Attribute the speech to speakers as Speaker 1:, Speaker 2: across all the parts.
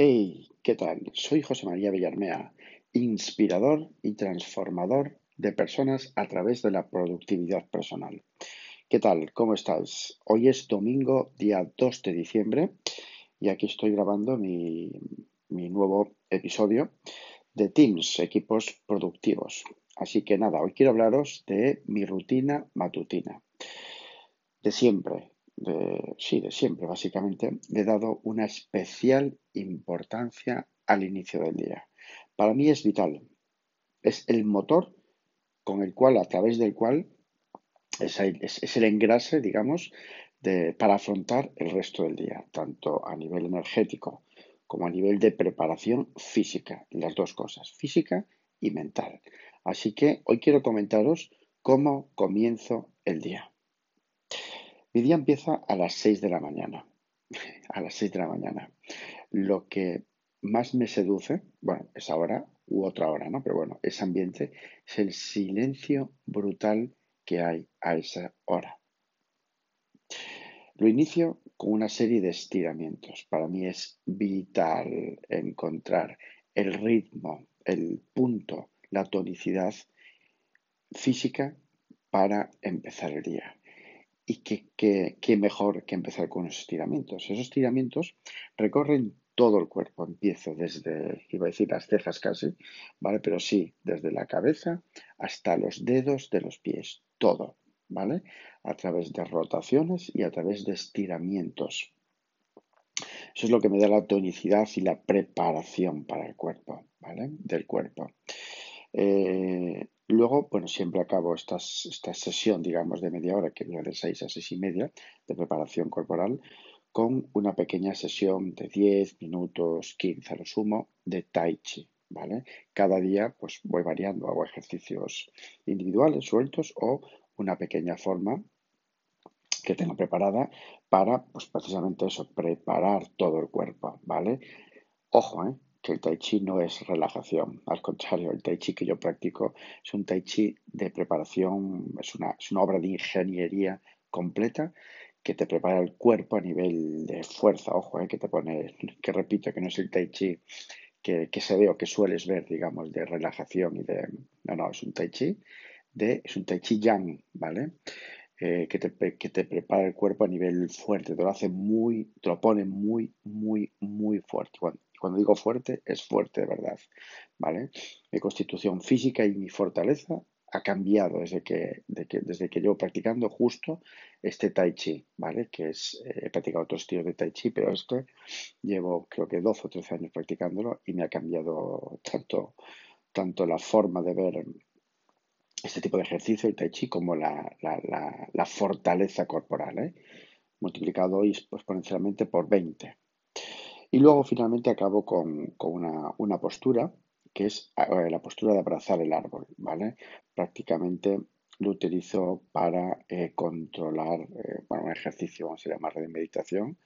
Speaker 1: Hey, ¿qué tal? Soy José María Villarmea, inspirador y transformador de personas a través de la productividad personal. ¿Qué tal? ¿Cómo estáis? Hoy es domingo, día 2 de diciembre, y aquí estoy grabando mi, mi nuevo episodio de Teams, equipos productivos. Así que nada, hoy quiero hablaros de mi rutina matutina. De siempre, de, sí, de siempre básicamente, he dado una especial importancia al inicio del día. Para mí es vital. Es el motor con el cual, a través del cual, es, es, el engrase, digamos, de, para afrontar el resto del día, tanto a nivel energético como a nivel de preparación física, las dos cosas, física y mental. Así que hoy quiero comentaros cómo comienzo el día. Mi día empieza a las 6 de la mañana. A las 6 de la mañana. Lo que más me seduce, bueno, es ahora u otra hora, ¿no? Pero bueno, ese ambiente es el silencio brutal que hay a esa hora. Lo inicio con una serie de estiramientos. Para mí es vital encontrar el ritmo, el punto, la tonicidad física para empezar el día. Y qué, mejor que empezar con los estiramientos. Esos estiramientos recorren todo el cuerpo. Empiezo desde, iba a decir las cejas casi, ¿vale? Pero sí, desde la cabeza hasta los dedos de los pies. Todo, ¿vale? A través de rotaciones y a través de estiramientos. Eso es lo que me da la tonicidad y la preparación para el cuerpo, ¿vale? Del cuerpo. Eh, luego, bueno, siempre acabo esta sesión, digamos, de media hora, que dura de 6 a 6 y media, de preparación corporal, con una pequeña sesión de 10 minutos, 15 a lo sumo, de Tai Chi, ¿vale? Cada día, pues voy variando, hago ejercicios individuales, sueltos, o una pequeña forma que tengo preparada para, pues precisamente eso, preparar todo el cuerpo, ¿vale? Ojo, ¿eh? Que el tai chi no es relajación, al contrario, el tai chi que yo practico es un tai chi de preparación, es una, es una obra de ingeniería completa que te prepara el cuerpo a nivel de fuerza, ojo, eh, que te pone, que repito, que no es el tai chi que, que, se ve o que sueles ver, digamos, de relajación y de... No, no, es un tai chi, de, es un tai chi yang, ¿vale? Eh, que, te, que, te, prepara el cuerpo a nivel fuerte, te lo hace muy, te lo pone muy, muy, muy fuerte. Cuando digo fuerte, es fuerte de verdad, ¿vale? Mi constitución física y mi fortaleza ha cambiado desde que, desde que llevo practicando justo este Tai Chi, ¿vale? Que es, eh, he practicado otros estilos de Tai Chi, pero este llevo creo que 12 o 13 años practicándolo y me ha cambiado tanto, tanto la forma de ver este tipo de ejercicio, el Tai Chi, como la, la, fortaleza corporal, ¿eh? multiplicado exponencialmente por 20. Y luego finalmente acabo con, una, postura que es la postura de abrazar el árbol, ¿vale? Prácticamente lo utilizo para eh, controlar, eh, bueno, un ejercicio, vamos a llamarlo de meditación,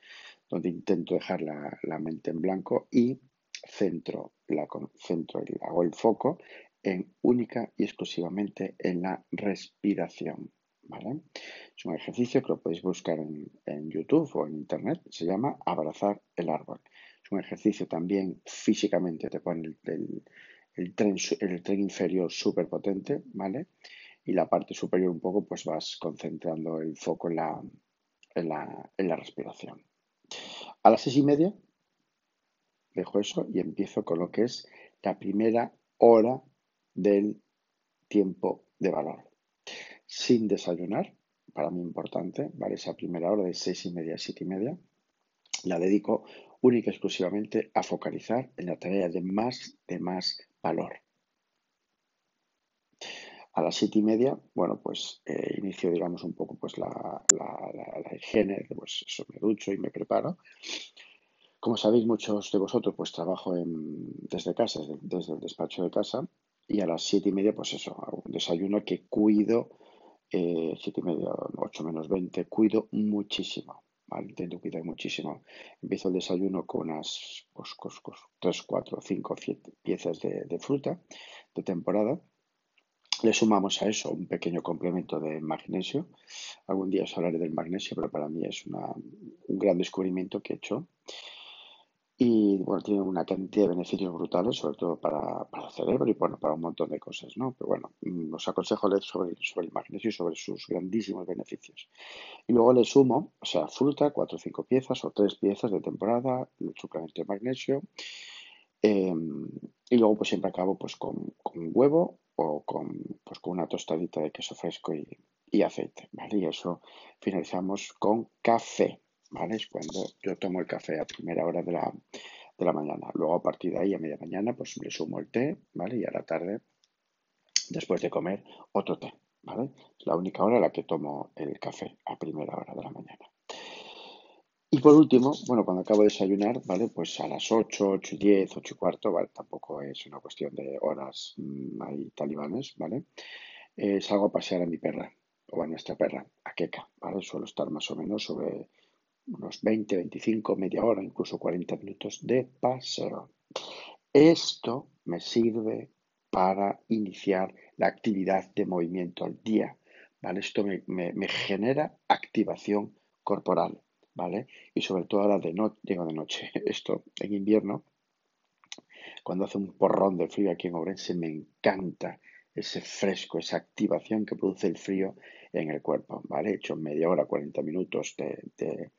Speaker 1: donde intento dejar la, mente en blanco y centro, la, centro hago el foco en única y exclusivamente en la respiración. Es un ejercicio que lo podéis buscar en, YouTube o en Internet. Se llama abrazar el árbol. Es un ejercicio también físicamente, te pone el, tren, el tren inferior súper potente, ¿vale? Y la parte superior un poco, pues vas concentrando el foco en la, en la, en la respiración. A las seis y media dejo eso y empiezo con lo que es la primera hora del tiempo de valor sin desayunar, para mí importante, ¿vale? Esa primera hora de seis y media a siete y media, la dedico única y exclusivamente a focalizar en la tarea de más, de más valor. A las siete y media, bueno, pues eh, inicio, digamos, un poco pues la, la, higiene, pues eso, me ducho y me preparo. Como sabéis muchos de vosotros, pues trabajo desde casa, desde, el despacho de casa, y a las siete y media, pues eso, un desayuno que cuido eh, siete y media, ocho menos 20, cuido muchísimo, ¿vale? Intento cuidar muchísimo. Empiezo el desayuno con unas pues, tres, cuatro, cinco piezas de, fruta de temporada. Le sumamos a eso un pequeño complemento de magnesio. Algún día os hablaré del magnesio, pero para mí es una, un gran descubrimiento que he hecho. Y bueno, tiene una cantidad de beneficios brutales, sobre todo para, para, el cerebro y bueno, para un montón de cosas, ¿no? Pero bueno, mm, os aconsejo leer sobre, sobre el magnesio y sobre sus grandísimos beneficios. Y luego le sumo, o sea, fruta, cuatro o cinco piezas o tres piezas de temporada, el suplemento de magnesio. Em, y luego pues siempre acabo pues con, con huevo o con, pues, con una tostadita de queso fresco y, y aceite, ¿vale? Y eso finalizamos con café, ¿vale? Es cuando yo tomo el café a primera hora de la, de la mañana. Luego a partir de ahí, a media mañana, pues le sumo el té, ¿vale? Y a la tarde, después de comer, otro té, ¿vale? Es la única hora en la que tomo el café, a primera hora de la mañana. Y por último, bueno, cuando acabo de desayunar, ¿vale? Pues a las 8, 8 y 10, 8 y cuarto, ¿vale? Tampoco es una cuestión de horas mmm, ahí talibanes, ¿vale? Eh, salgo a pasear a mi perra, o a nuestra perra, a Keka, ¿vale? Suelo estar más o menos sobre unos 20, 25, media hora, incluso 40 minutos de paseo. Esto me sirve para iniciar la actividad de movimiento al día, ¿vale? Esto me, me, genera activación corporal, ¿vale? Y sobre todo ahora de noche, digo de noche, esto en invierno, cuando hace un porrón de frío aquí en Ourense, me encanta ese fresco, esa activación que produce el frío en el cuerpo, ¿vale? He hecho media hora, 40 minutos de, de,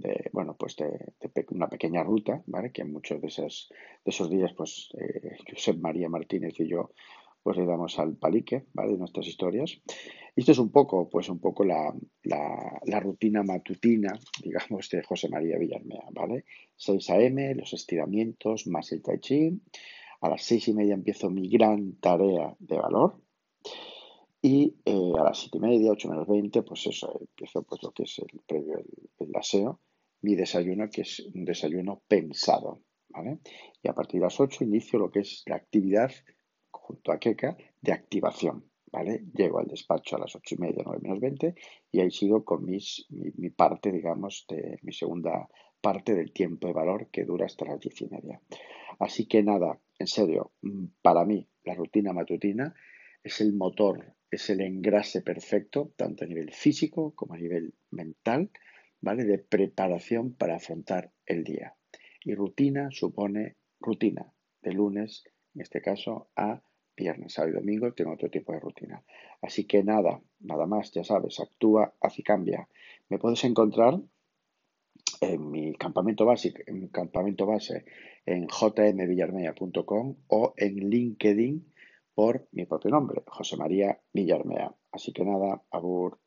Speaker 1: de bueno, pues de, una pequeña ruta, ¿vale? Que muchos de esos, de esos días, pues, eh, Josep María Martínez y yo, pues le damos al palique, ¿vale? De nuestras historias. Y esto es un poco, pues un poco la, la, la rutina matutina, digamos, de José María Villarmea, ¿vale? 6 a.m., los estiramientos, más el tai chi. A las seis y media empiezo mi gran tarea de valor, y eh, a las siete y media, ocho menos veinte, pues eso, empiezo pues lo que es el previo, el, el, aseo, mi desayuno, que es un desayuno pensado, ¿vale? Y a partir de las ocho inicio lo que es la actividad, junto a Keka, de activación. Llego al despacho a las ocho y media, nueve menos veinte, y ahí sigo con mis, mi, mi, parte, digamos, de mi segunda parte del tiempo de valor que dura hasta las diez y media. Así que nada, en serio, para mí, la rutina matutina es el motor es el engrase perfecto, tanto a nivel físico como a nivel mental, ¿vale? De preparación para afrontar el día. Y rutina supone rutina, de lunes, en este caso, a viernes, sábado y domingo tengo otro tipo de rutina. Así que nada, nada más, ya sabes, actúa, haz y cambia. Me puedes encontrar en mi campamento base, en mi campamento base en jmvillarmea.com o en LinkedIn por mi propio nombre, José María Villarmea. Así que nada, Abur.